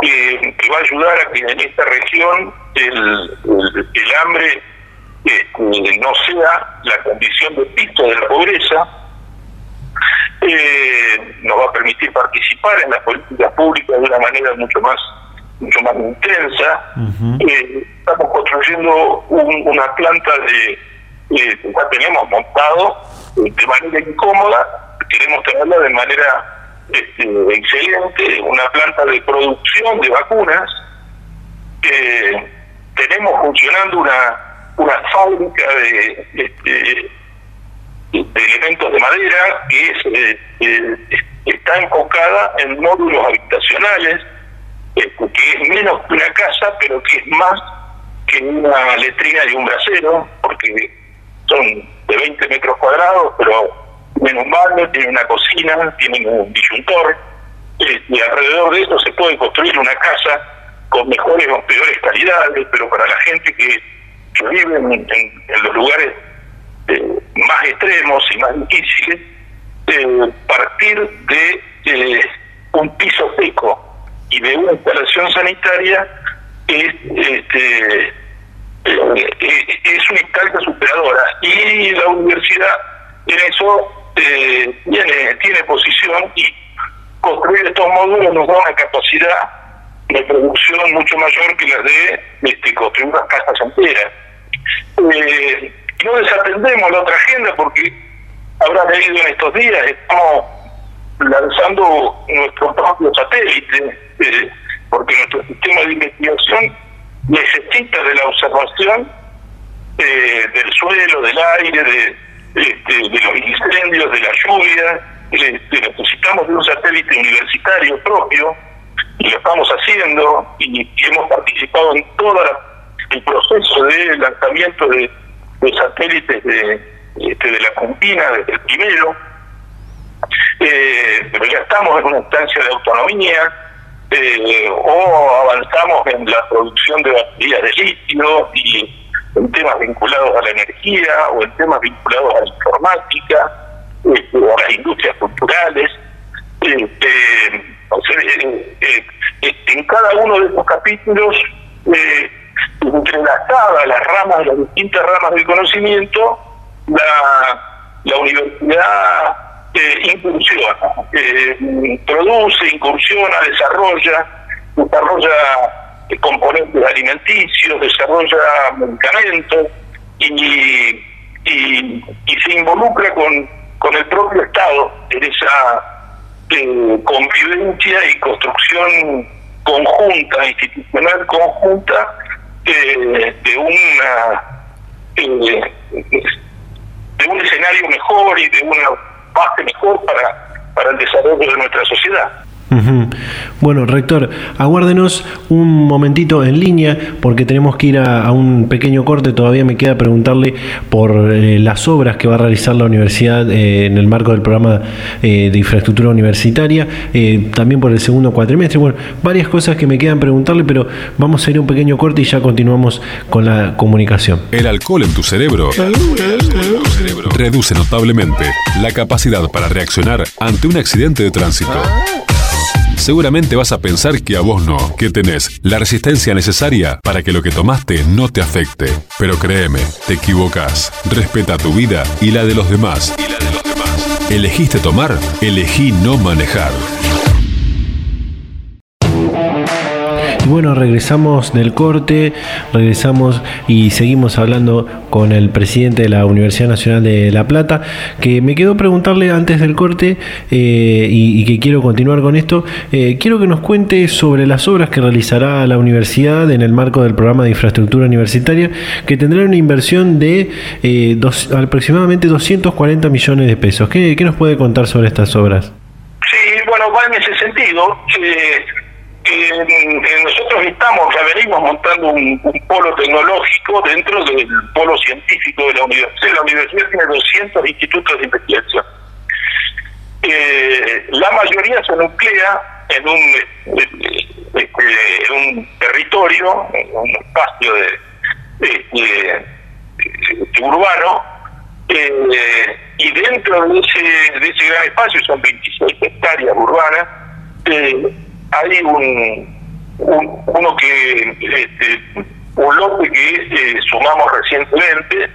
que, va a ayudar a que en esta región el, el, hambre este, no sea la condición de piso de la pobreza, eh, nos va a permitir participar en las políticas públicas de una manera mucho más mucho más intensa. Eh, estamos construyendo una planta de eh, que ya tenemos montado eh, de manera incómoda, queremos tenerla de manera este, excelente, una planta de producción de vacunas. tenemos funcionando una, una fábrica de, este, de elementos de madera que es, está enfocada en módulos habitacionales que es menos que una casa, pero que es más que una letrina y un brasero, porque son de 20 metros cuadrados, pero tienen un baño, tienen una cocina, tienen un disyuntor, y alrededor de eso se puede construir una casa con mejores o peores calidades, pero para la gente que, vive en, los lugares eh, más extremos y más difíciles, partir de eh, un piso seco y de una instalación sanitaria es, este, eh, es una instancia superadora y la universidad en eso eh, tiene, tiene posición y construir estos módulos nos da una capacidad de producción mucho mayor que la de este, construir unas casas enteras. No desatendemos la otra agenda porque habrá leído en estos días, estamos lanzando nuestro propio satélite, eh, porque nuestro sistema de investigación necesita de la observación eh, del suelo, del aire, de, este, de los incendios, de la lluvia. Este, necesitamos de un satélite universitario propio y lo estamos haciendo y, hemos participado en todo el proceso de lanzamiento de, satélites de, este, de la Campina desde el primero. Eh, pero ya estamos en una instancia de autonomía eh, o avanzamos en la producción de baterías de litio y en temas vinculados a la energía o en temas vinculados a la informática este, o a las industrias culturales. Este, eh, en cada uno de estos capítulos, eh, entrelazadas las ramas, las distintas ramas del conocimiento, la, la universidad eh, incursiona, eh, produce, incursiona, desarrolla, desarrolla componentes alimenticios, desarrolla medicamentos y, y, y se involucra con, con el propio Estado en esa convivencia y construcción conjunta, institucional conjunta, eh, de una eh, de un escenario mejor y de una base mejor para, para el desarrollo de nuestra sociedad. Bueno, rector, aguárdenos un momentito en línea porque tenemos que ir a, un pequeño corte. Todavía me queda preguntarle por eh, las obras que va a realizar la universidad eh, en el marco del programa eh, de infraestructura universitaria, también por el segundo cuatrimestre. Bueno, varias cosas que me quedan preguntarle, pero vamos a ir a un pequeño corte y ya continuamos con la comunicación. El alcohol en tu cerebro reduce notablemente la capacidad para reaccionar ante un accidente de tránsito. Seguramente vas a pensar que a vos no, que tenés la resistencia necesaria para que lo que tomaste no te afecte. Pero créeme, te equivocas. Respeta tu vida y la de los demás. Y la de los demás. ¿Elegiste tomar? Elegí no manejar. Bueno, regresamos del corte, regresamos y seguimos hablando con el presidente de la Universidad Nacional de La Plata, que me quedó preguntarle antes del corte eh, y, que quiero continuar con esto. Eh, quiero que nos cuente sobre las obras que realizará la universidad en el marco del programa de infraestructura universitaria, que tendrá una inversión de eh, aproximadamente 240 millones de pesos. ¿Qué, ¿Qué, nos puede contar sobre estas obras? Sí, bueno, va en ese sentido nosotros estamos, ya venimos montando un, polo tecnológico dentro del polo científico de la universidad. La universidad tiene 200 institutos de investigación. Eh, la mayoría se nuclea en un, este, territorio, en un espacio de, urbano, eh, y dentro de ese, de ese gran espacio, son 26 hectáreas urbanas, eh, hay un, uno que este, un lote que eh, sumamos recientemente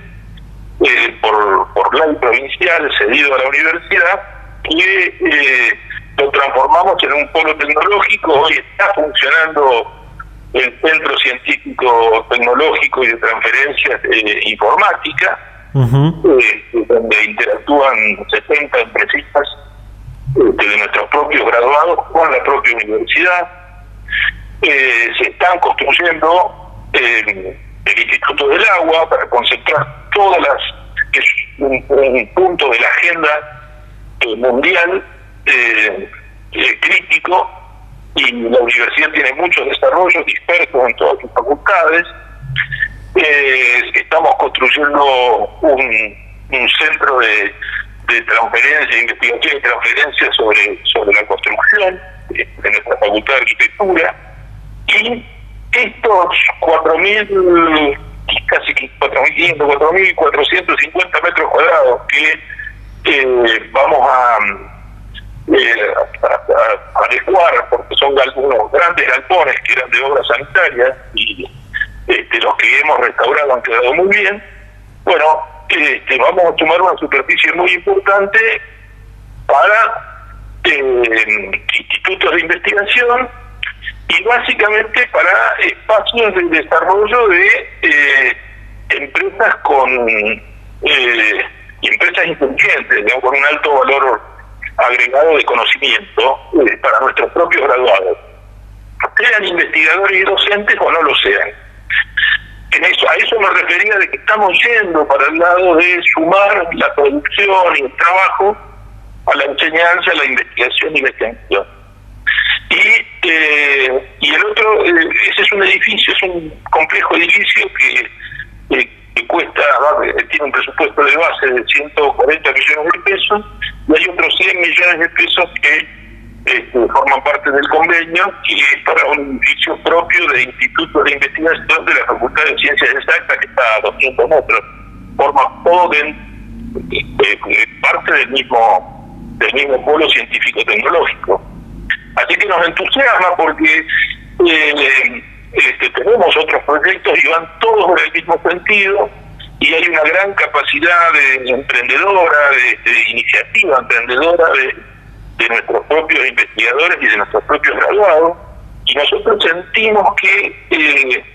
eh, por, por ley provincial cedido a la universidad que eh, lo transformamos en un polo tecnológico. Hoy está funcionando el centro científico tecnológico y de transferencias informática donde interactúan 70 empresas de nuestros propios graduados con la propia universidad. Eh, se están construyendo eh, el Instituto del Agua para concentrar todas las, que es un, punto de la agenda eh, mundial crítico y la universidad tiene muchos desarrollos dispersos en todas sus facultades. estamos construyendo un centro de de transferencia, investigación y transferencia sobre, sobre la construcción de, nuestra Facultad de Arquitectura. Y estos 4.000, casi 4.500, 4.450 metros cuadrados que eh, vamos a, eh, adecuar, porque son algunos grandes galpones que eran de obra sanitaria y este, los que hemos restaurado han quedado muy bien. Bueno, este, vamos a tomar una superficie muy importante para eh, institutos de investigación y básicamente para espacios de desarrollo de eh, empresas con eh, empresas inteligentes, con un alto valor agregado de conocimiento eh, para nuestros propios graduados, sean investigadores y docentes o no lo sean. En eso, a eso me refería de que estamos yendo para el lado de sumar la producción y el trabajo a la enseñanza, a la investigación y la extensión. Y, eh, y el otro, eh, ese es un edificio, es un complejo edificio que, eh, que cuesta, tiene un presupuesto de base de 140 millones de pesos y hay otros 100 millones de pesos que este, forman parte del convenio y es para un edificio propio de Instituto de Investigación de la Facultad de Ciencias Exactas que está a 200 metros. Forma todo de, parte del mismo, del mismo polo científico-tecnológico. Así que nos entusiasma porque eh, este, tenemos otros proyectos y van todos en el mismo sentido y hay una gran capacidad de emprendedora, de, iniciativa emprendedora de, nuestros propios investigadores y de nuestros propios graduados y nosotros sentimos que eh,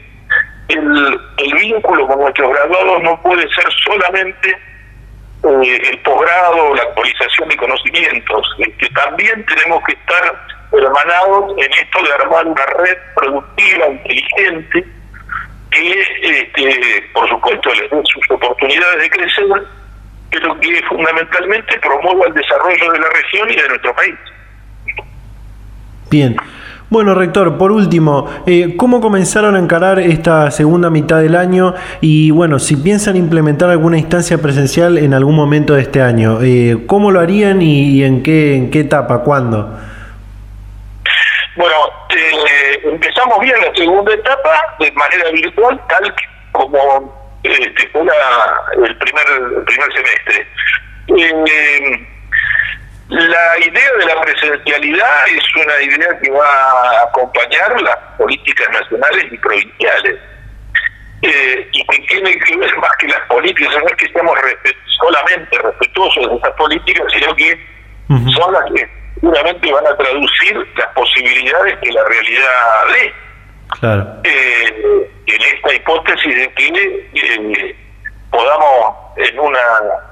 el, el, vínculo con nuestros graduados no puede ser solamente eh, el posgrado o la actualización de conocimientos, que también tenemos que estar hermanados en esto de armar una red productiva, inteligente, que, este, por supuesto, les dé sus oportunidades de crecer, pero que fundamentalmente promueva el desarrollo de la región y de nuestro país. Bien. Bueno, rector, por último, eh, ¿cómo comenzaron a encarar esta segunda mitad del año? Y bueno, si piensan implementar alguna instancia presencial en algún momento de este año, eh, ¿cómo lo harían y, en, qué, en qué etapa? ¿Cuándo? Bueno, eh, empezamos bien la segunda etapa de manera virtual, tal como este, fue el primer primer semestre. Eh, la idea de la presencialidad es una idea que va a acompañar las políticas nacionales y provinciales. Eh, y que tiene que ver más que las políticas, no es que estemos solamente respetuosos de esas políticas, sino que son las que seguramente van a traducir las posibilidades que la realidad dé. Eh, en esta hipótesis de que eh, podamos en una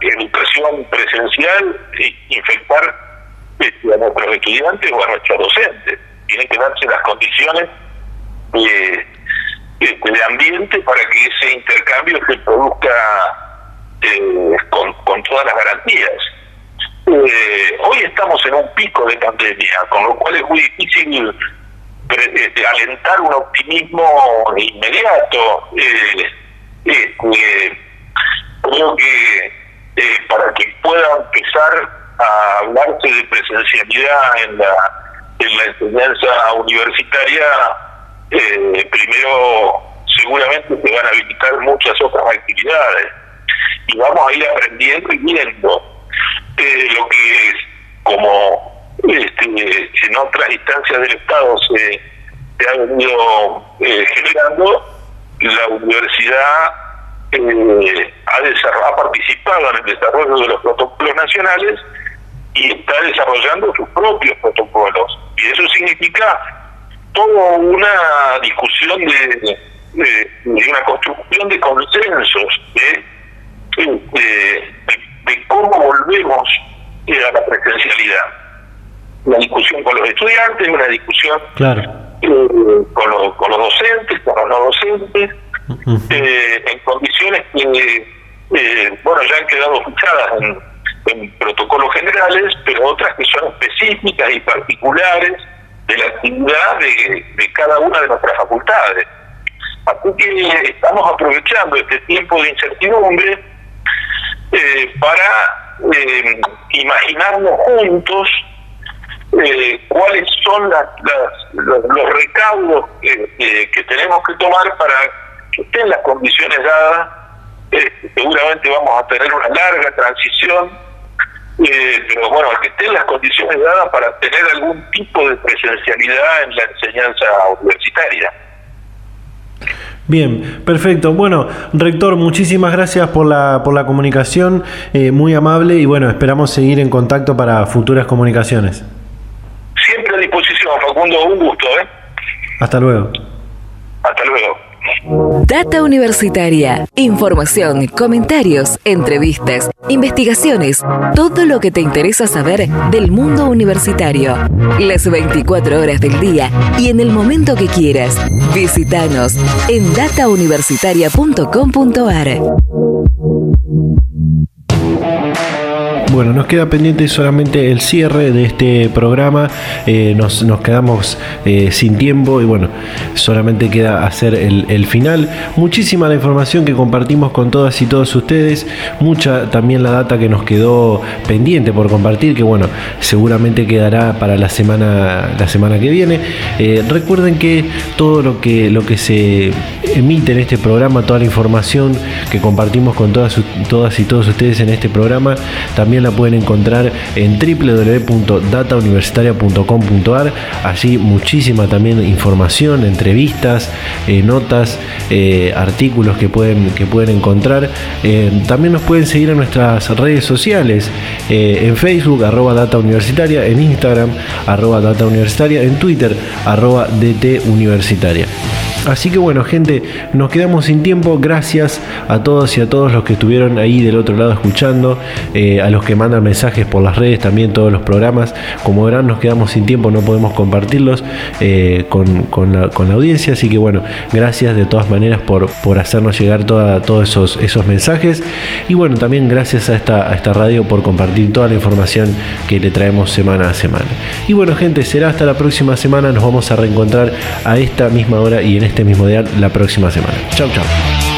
educación presencial infectar este, a nuestros estudiantes o a nuestros docentes. Tienen que darse las condiciones de, este, de ambiente para que ese intercambio se produzca eh, con, con todas las garantías. Eh, hoy estamos en un pico de pandemia, con lo cual es muy difícil alentar un optimismo inmediato. Eh, este, creo que eh, para que pueda empezar a hablarse de presencialidad en la, en la enseñanza universitaria, primero seguramente se van a habilitar muchas otras actividades y vamos a ir aprendiendo y viendo eh, lo que es como este, en otras instancias del Estado se, ha venido eh, generando, la universidad eh, ha, ha participado en el desarrollo de los protocolos nacionales y está desarrollando sus propios protocolos. Y eso significa toda una discusión de, una construcción de consensos, de, de cómo volvemos eh, a la presencialidad. Una discusión con los estudiantes, una discusión eh, con, los, con los docentes, con los no docentes, eh, en condiciones que, bueno, ya han quedado fichadas en, en protocolos generales, pero otras que son específicas y particulares de la actividad de, de cada una de nuestras facultades. Así que estamos aprovechando este tiempo de incertidumbre eh, para eh, imaginarnos juntos eh, cuáles son las, los, recaudos que tenemos que tomar para que estén las condiciones dadas. seguramente vamos a tener una larga transición eh, pero bueno, que estén las condiciones dadas para tener algún tipo de presencialidad en la enseñanza universitaria. Bien, perfecto. Bueno, rector, muchísimas gracias por la, por la comunicación, eh, muy amable y bueno, esperamos seguir en contacto para futuras comunicaciones. Siempre a disposición, Facundo, un gusto. ¿eh? Hasta luego. Hasta luego. Data Universitaria. Información, comentarios, entrevistas, investigaciones, todo lo que te interesa saber del mundo universitario. Las 24 horas del día y en el momento que quieras. Visítanos en datauniversitaria.com.ar. Bueno, nos queda pendiente solamente el cierre de este programa. Eh, nos, quedamos eh, sin tiempo y bueno, solamente queda hacer el, final. Muchísima la información que compartimos con todas y todos ustedes. Mucha también la data que nos quedó pendiente por compartir, que bueno, seguramente quedará para la semana, la semana que viene. Eh, recuerden que todo lo que, lo que se emite en este programa, toda la información que compartimos con todas, todas y todos ustedes en este programa, también la pueden encontrar en www.datauniversitaria.com.ar. Allí muchísima también información, entrevistas, eh, notas, eh, artículos que pueden, que pueden encontrar. Eh, también nos pueden seguir en nuestras redes sociales, en Facebook, arroba Data Universitaria, en Instagram, arroba Data Universitaria, en Twitter, arroba DT Universitaria. Así que bueno, gente, nos quedamos sin tiempo. Gracias a todos y a todos los que estuvieron ahí del otro lado escuchando, eh, a los que mandan mensajes por las redes, también todos los programas. Como verán, nos quedamos sin tiempo, no podemos compartirlos eh, con, la, audiencia. Así que bueno, gracias de todas maneras por, por hacernos llegar todos esos, esos mensajes. Y bueno, también gracias a esta, a esta radio por compartir toda la información que le traemos semana a semana. Y bueno, gente, será hasta la próxima semana. Nos vamos a reencontrar a esta misma hora y en este mismo día la próxima semana. Chau, chau.